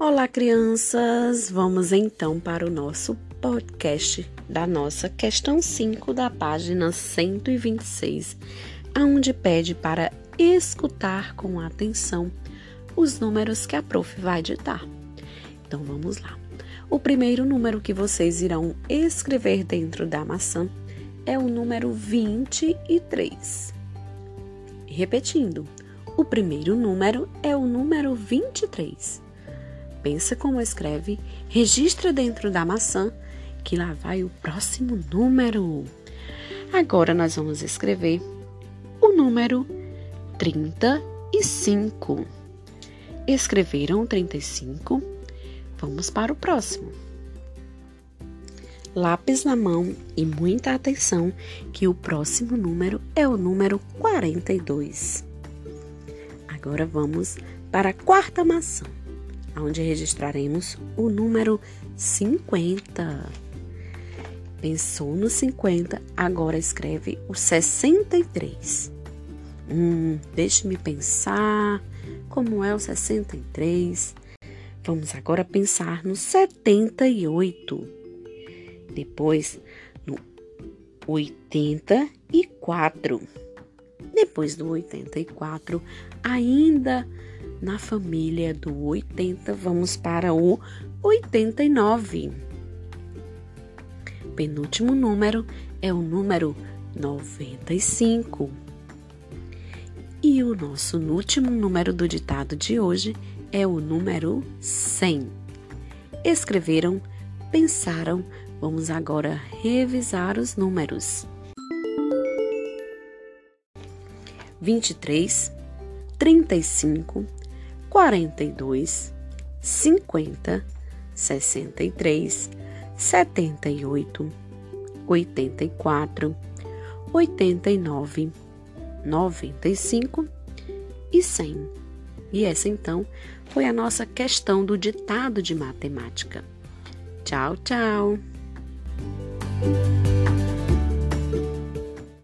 Olá, crianças! Vamos então para o nosso podcast da nossa questão 5 da página 126, aonde pede para escutar com atenção os números que a prof vai ditar. Então vamos lá. O primeiro número que vocês irão escrever dentro da maçã é o número 23. Repetindo, o primeiro número é o número 23 pensa como escreve, registra dentro da maçã, que lá vai o próximo número. Agora nós vamos escrever o número 35. Escreveram 35? Vamos para o próximo. Lápis na mão e muita atenção, que o próximo número é o número 42. Agora vamos para a quarta maçã onde registraremos o número 50. Pensou no 50, agora escreve o 63. Hum, deixe-me pensar como é o 63. Vamos agora pensar no 78. Depois no 84. Depois do 84, ainda na família do 80, vamos para o 89. Penúltimo número é o número 95. E o nosso último número do ditado de hoje é o número 100. Escreveram, pensaram, vamos agora revisar os números. 23, 35, 42, 50, 63, 78, 84, 89, 95 e 100. E essa então foi a nossa questão do ditado de matemática. Tchau, tchau!